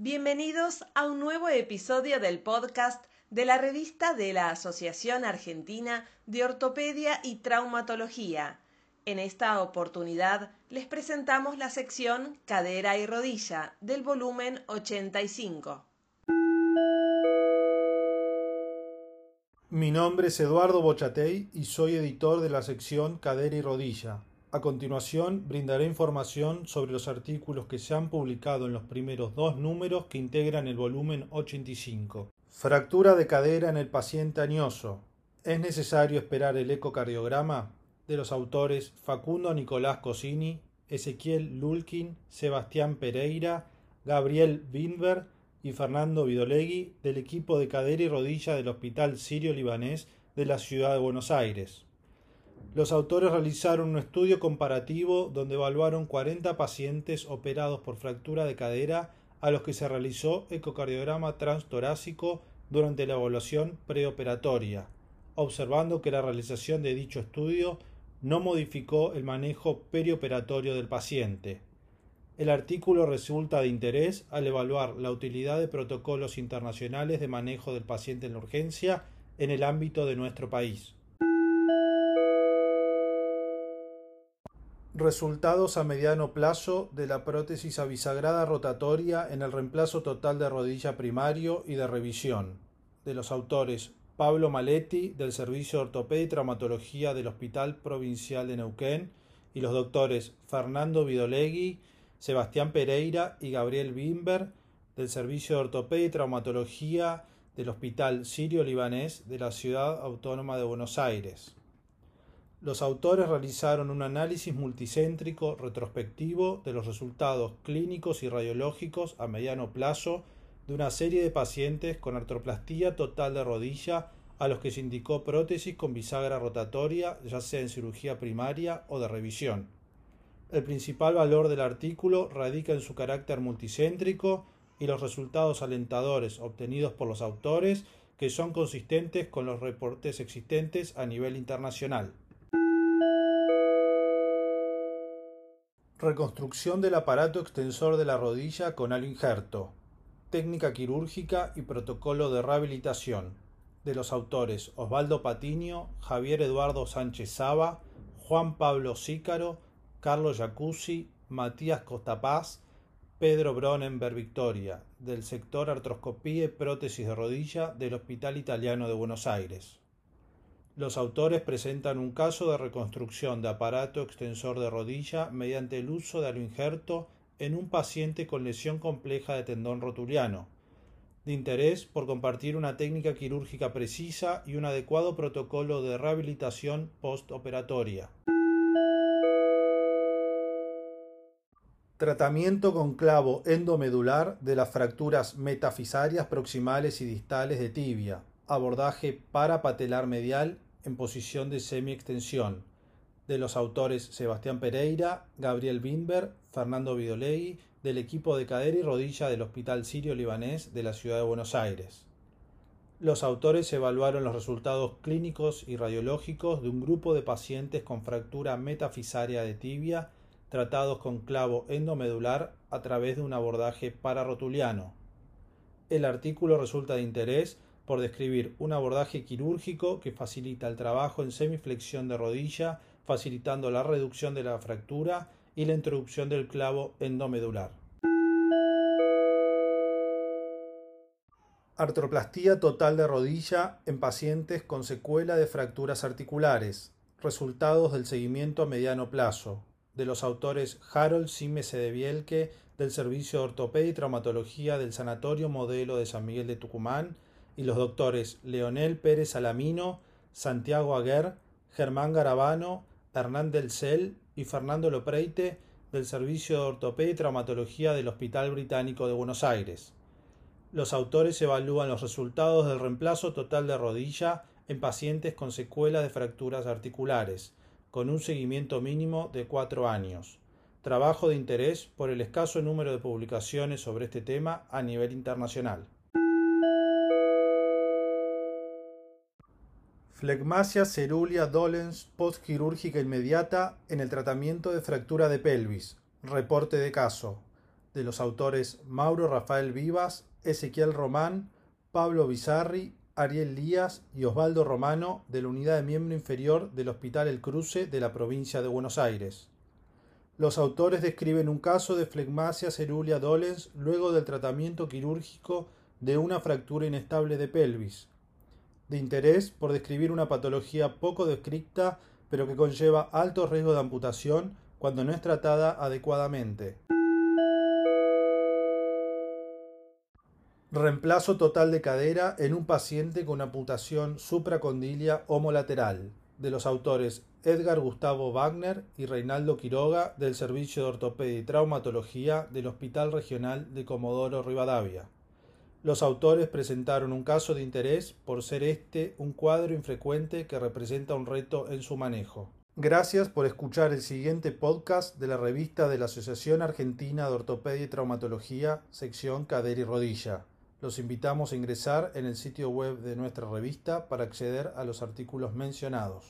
Bienvenidos a un nuevo episodio del podcast de la revista de la Asociación Argentina de Ortopedia y Traumatología. En esta oportunidad les presentamos la sección Cadera y Rodilla del volumen 85. Mi nombre es Eduardo Bochatey y soy editor de la sección Cadera y Rodilla. A continuación, brindaré información sobre los artículos que se han publicado en los primeros dos números que integran el volumen 85. Fractura de cadera en el paciente añoso. ¿Es necesario esperar el ecocardiograma? De los autores Facundo Nicolás Cosini, Ezequiel Lulkin, Sebastián Pereira, Gabriel Winberg y Fernando Vidolegui del equipo de cadera y rodilla del Hospital Sirio Libanés de la ciudad de Buenos Aires. Los autores realizaron un estudio comparativo donde evaluaron 40 pacientes operados por fractura de cadera a los que se realizó ecocardiograma transtorácico durante la evaluación preoperatoria, observando que la realización de dicho estudio no modificó el manejo perioperatorio del paciente. El artículo resulta de interés al evaluar la utilidad de protocolos internacionales de manejo del paciente en la urgencia en el ámbito de nuestro país. Resultados a mediano plazo de la prótesis abisagrada rotatoria en el reemplazo total de rodilla primario y de revisión, de los autores Pablo Maletti, del Servicio de Ortopedia y Traumatología del Hospital Provincial de Neuquén, y los doctores Fernando Vidolegui, Sebastián Pereira y Gabriel Bimber, del Servicio de Ortopedia y Traumatología del Hospital Sirio-Libanés de la Ciudad Autónoma de Buenos Aires. Los autores realizaron un análisis multicéntrico retrospectivo de los resultados clínicos y radiológicos a mediano plazo de una serie de pacientes con artroplastía total de rodilla a los que se indicó prótesis con bisagra rotatoria, ya sea en cirugía primaria o de revisión. El principal valor del artículo radica en su carácter multicéntrico y los resultados alentadores obtenidos por los autores que son consistentes con los reportes existentes a nivel internacional. Reconstrucción del aparato extensor de la rodilla con injerto. Técnica quirúrgica y protocolo de rehabilitación. De los autores Osvaldo Patiño, Javier Eduardo Sánchez Saba, Juan Pablo Sícaro, Carlos Jacuzzi, Matías Costapaz, Pedro Bronenberg Victoria, del sector artroscopía y prótesis de rodilla del Hospital Italiano de Buenos Aires. Los autores presentan un caso de reconstrucción de aparato extensor de rodilla mediante el uso de aloinjerto en un paciente con lesión compleja de tendón rotuliano, de interés por compartir una técnica quirúrgica precisa y un adecuado protocolo de rehabilitación postoperatoria. Tratamiento con clavo endomedular de las fracturas metafisarias proximales y distales de tibia. Abordaje parapatelar medial en posición de semi-extensión, de los autores Sebastián Pereira, Gabriel Winberg, Fernando Vidolei, del equipo de cadera y rodilla del Hospital Sirio Libanés de la Ciudad de Buenos Aires. Los autores evaluaron los resultados clínicos y radiológicos de un grupo de pacientes con fractura metafisaria de tibia tratados con clavo endomedular a través de un abordaje pararotuliano. El artículo resulta de interés por describir un abordaje quirúrgico que facilita el trabajo en semiflexión de rodilla, facilitando la reducción de la fractura y la introducción del clavo endomedular. Artroplastía total de rodilla en pacientes con secuela de fracturas articulares. Resultados del seguimiento a mediano plazo. De los autores Harold Simes de Bielke del Servicio de Ortopedia y Traumatología del Sanatorio Modelo de San Miguel de Tucumán y los doctores Leonel Pérez Alamino, Santiago Aguer, Germán Garabano, Hernán del Cel y Fernando Lopreite del Servicio de Ortopedia y Traumatología del Hospital Británico de Buenos Aires. Los autores evalúan los resultados del reemplazo total de rodilla en pacientes con secuelas de fracturas articulares, con un seguimiento mínimo de cuatro años. Trabajo de interés por el escaso número de publicaciones sobre este tema a nivel internacional. Flegmasia cerulia dolens postquirúrgica inmediata en el tratamiento de fractura de pelvis. Reporte de caso. de los autores Mauro Rafael Vivas, Ezequiel Román, Pablo Bizarri, Ariel Lías y Osvaldo Romano de la unidad de miembro inferior del Hospital El Cruce de la provincia de Buenos Aires. Los autores describen un caso de flegmasia cerúlea dolens luego del tratamiento quirúrgico de una fractura inestable de pelvis, de interés por describir una patología poco descripta pero que conlleva alto riesgo de amputación cuando no es tratada adecuadamente. Reemplazo total de cadera en un paciente con amputación supracondilia homolateral, de los autores Edgar Gustavo Wagner y Reinaldo Quiroga del Servicio de Ortopedia y Traumatología del Hospital Regional de Comodoro Rivadavia. Los autores presentaron un caso de interés por ser este un cuadro infrecuente que representa un reto en su manejo. Gracias por escuchar el siguiente podcast de la revista de la Asociación Argentina de Ortopedia y Traumatología, sección Cadera y Rodilla. Los invitamos a ingresar en el sitio web de nuestra revista para acceder a los artículos mencionados.